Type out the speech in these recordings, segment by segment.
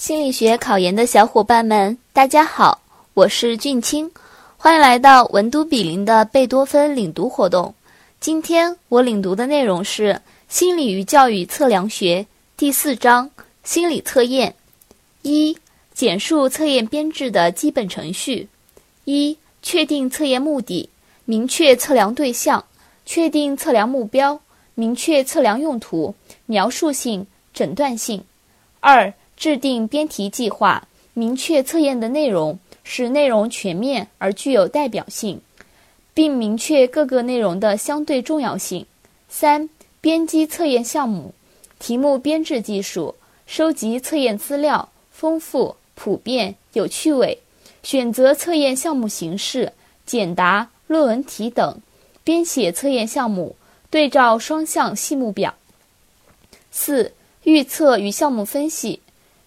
心理学考研的小伙伴们，大家好，我是俊清，欢迎来到文都比邻的贝多芬领读活动。今天我领读的内容是《心理与教育测量学》第四章心理测验。一、简述测验编制的基本程序。一、确定测验目的，明确测量对象，确定测量目标，明确测量用途，描述性、诊断性。二、制定编题计划，明确测验的内容，使内容全面而具有代表性，并明确各个内容的相对重要性。三、编辑测验项目，题目编制技术，收集测验资料，丰富、普遍、有趣味，选择测验项目形式，简答、论文题等，编写测验项目，对照双向细目表。四、预测与项目分析。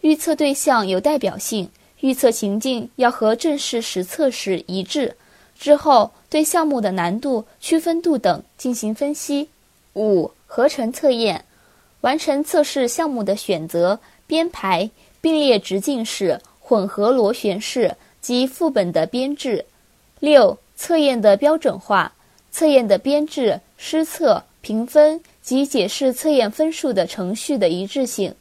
预测对象有代表性，预测情境要和正式实测时一致。之后对项目的难度、区分度等进行分析。五、合成测验，完成测试项目的选择、编排、并列直径式、混合螺旋式及副本的编制。六、测验的标准化，测验的编制、施测、评分及解释测验分数的程序的一致性。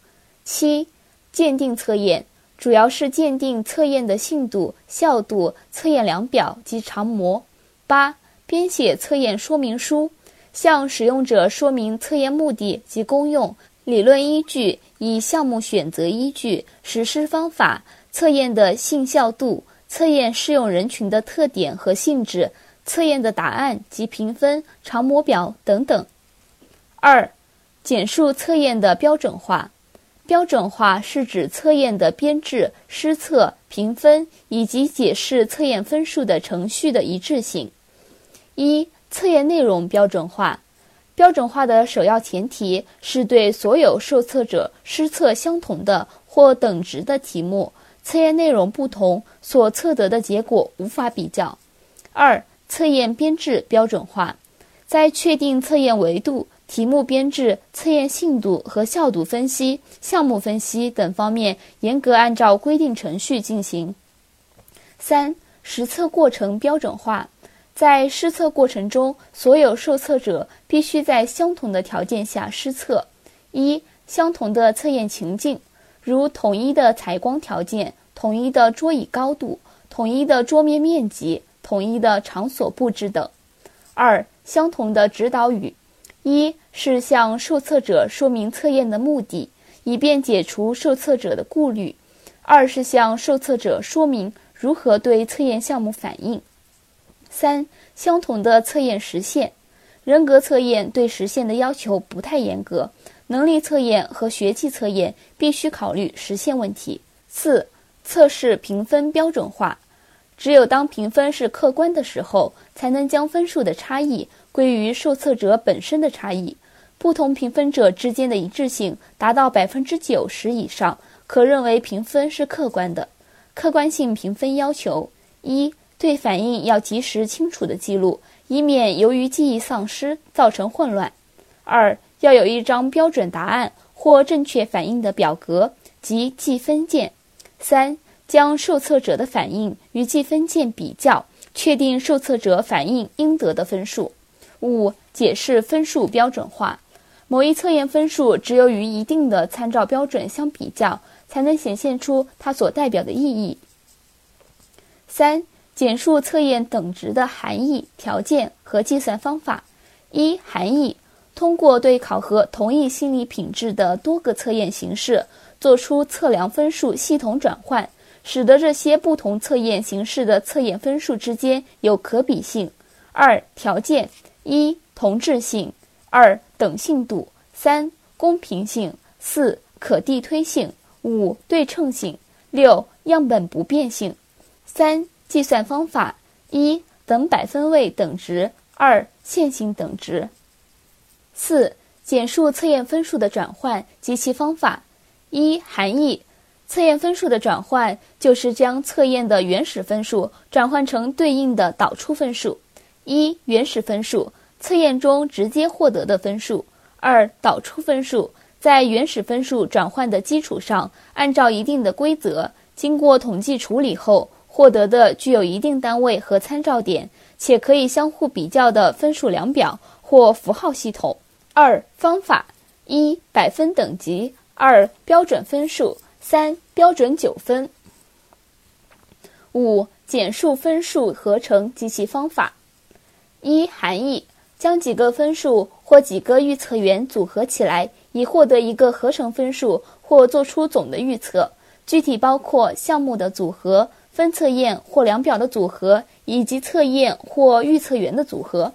七。鉴定测验主要是鉴定测验的信度、效度、测验量表及常模。八、编写测验说明书，向使用者说明测验目的及功用、理论依据、以项目选择依据、实施方法、测验的信效度、测验适用人群的特点和性质、测验的答案及评分、常模表等等。二、简述测验的标准化。标准化是指测验的编制、施测、评分以及解释测验分数的程序的一致性。一、测验内容标准化。标准化的首要前提是对所有受测者施测相同的或等值的题目，测验内容不同，所测得的结果无法比较。二、测验编制标准化。在确定测验维度。题目编制、测验信度和效度分析、项目分析等方面严格按照规定程序进行。三、实测过程标准化，在施测过程中，所有受测者必须在相同的条件下施测：一、相同的测验情境，如统一的采光条件、统一的桌椅高度、统一的桌面面积、统一的场所布置等；二、相同的指导语。一是向受测者说明测验的目的，以便解除受测者的顾虑；二是向受测者说明如何对测验项目反应。三、相同的测验时限，人格测验对时限的要求不太严格，能力测验和学际测验必须考虑时限问题。四、测试评分标准化，只有当评分是客观的时候，才能将分数的差异。归于受测者本身的差异，不同评分者之间的一致性达到百分之九十以上，可认为评分是客观的。客观性评分要求：一对反应要及时清楚的记录，以免由于记忆丧失造成混乱；二要有一张标准答案或正确反应的表格及计分键；三将受测者的反应与计分键比较，确定受测者反应应得的分数。五、解释分数标准化。某一测验分数只有与一定的参照标准相比较，才能显现出它所代表的意义。三、简述测验等值的含义、条件和计算方法。一、含义：通过对考核同一心理品质的多个测验形式，做出测量分数系统转换，使得这些不同测验形式的测验分数之间有可比性。二、条件。一、同质性；二、等信度；三、公平性；四、可递推性；五、对称性；六、样本不变性。三、计算方法：一、等百分位等值；二、线性等值。四、简述测验分数的转换及其方法。一、含义：测验分数的转换就是将测验的原始分数转换成对应的导出分数。一、原始分数，测验中直接获得的分数；二、导出分数，在原始分数转换的基础上，按照一定的规则，经过统计处理后获得的具有一定单位和参照点，且可以相互比较的分数量表或符号系统。二、方法：一、百分等级；二、标准分数；三、标准九分。五、简述分数合成及其方法。一、含义：将几个分数或几个预测元组合起来。以获得一个合成分数或做出总的预测，具体包括项目的组合、分测验或量表的组合以及测验或预测员的组合。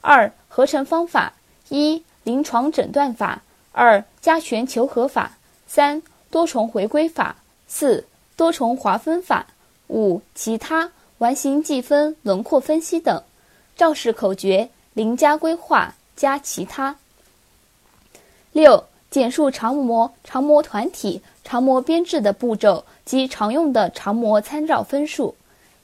二、合成方法：一、临床诊断法；二、加权求和法；三、多重回归法；四、多重划分法；五、其他完形计分、轮廓分析等。肇事口诀：零加规划加其他。六、简述常模、常模团体、常模编制的步骤及常用的常模参照分数。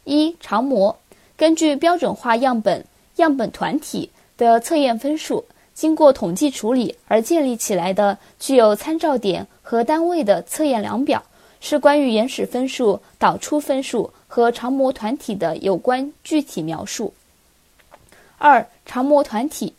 一、常模根据标准化样本、样本团体的测验分数，经过统计处理而建立起来的具有参照点和单位的测验量表，是关于原始分数导出分数和常模团体的有关具体描述。二、常模团体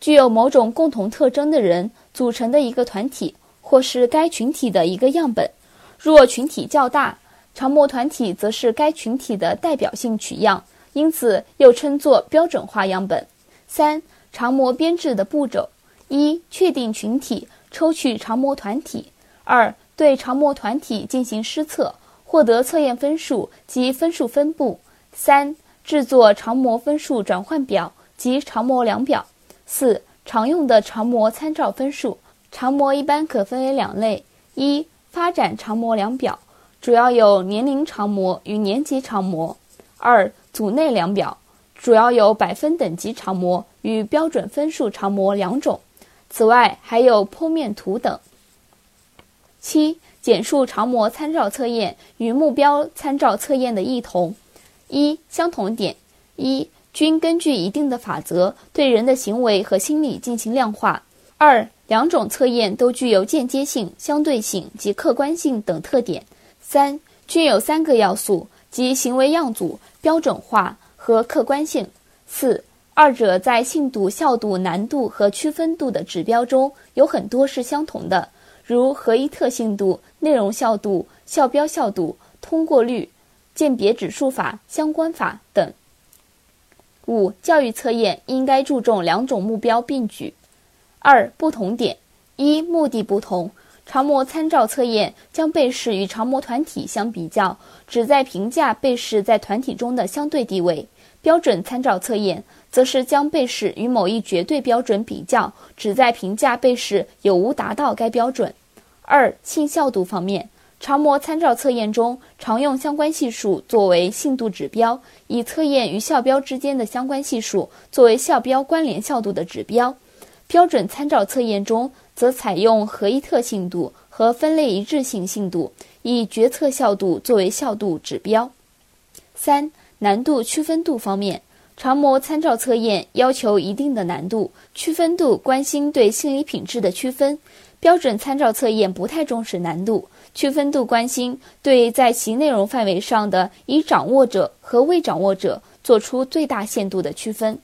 具有某种共同特征的人。组成的一个团体，或是该群体的一个样本。若群体较大，常模团体则是该群体的代表性取样，因此又称作标准化样本。三、常模编制的步骤：一、确定群体，抽取常模团体；二、对常模团体进行施测，获得测验分数及分数分布；三、制作常模分数转换表及常模量表；四。常用的常模参照分数，常模一般可分为两类：一、发展常模量表，主要有年龄常模与年级常模；二、组内量表，主要有百分等级常模与标准分数常模两种。此外，还有剖面图等。七、简述常模参照测验与目标参照测验的异同。一、相同点：一。均根据一定的法则对人的行为和心理进行量化。二、两种测验都具有间接性、相对性及客观性等特点。三、均有三个要素，即行为样组、标准化和客观性。四、二者在信度、效度、难度和区分度的指标中有很多是相同的，如合一特性度、内容效度、校标效度、通过率、鉴别指数法、相关法等。五、教育测验应该注重两种目标并举。二、不同点：一、目的不同。常模参照测验将被试与常模团体相比较，旨在评价被试在团体中的相对地位；标准参照测验则是将被试与某一绝对标准比较，旨在评价被试有无达到该标准。二、信效度方面。常模参照测验中常用相关系数作为信度指标，以测验与校标之间的相关系数作为校标关联效度的指标。标准参照测验中则采用合一特性度和分类一致性信度，以决策效度作为效度指标。三、难度区分度方面，常模参照测验要求一定的难度，区分度关心对心理品质的区分。标准参照测验不太重视难度，区分度关心对在其内容范围上的已掌握者和未掌握者做出最大限度的区分。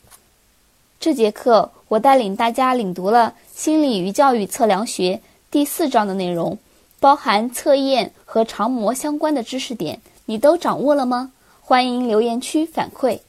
这节课我带领大家领读了《心理与教育测量学》第四章的内容，包含测验和常模相关的知识点，你都掌握了吗？欢迎留言区反馈。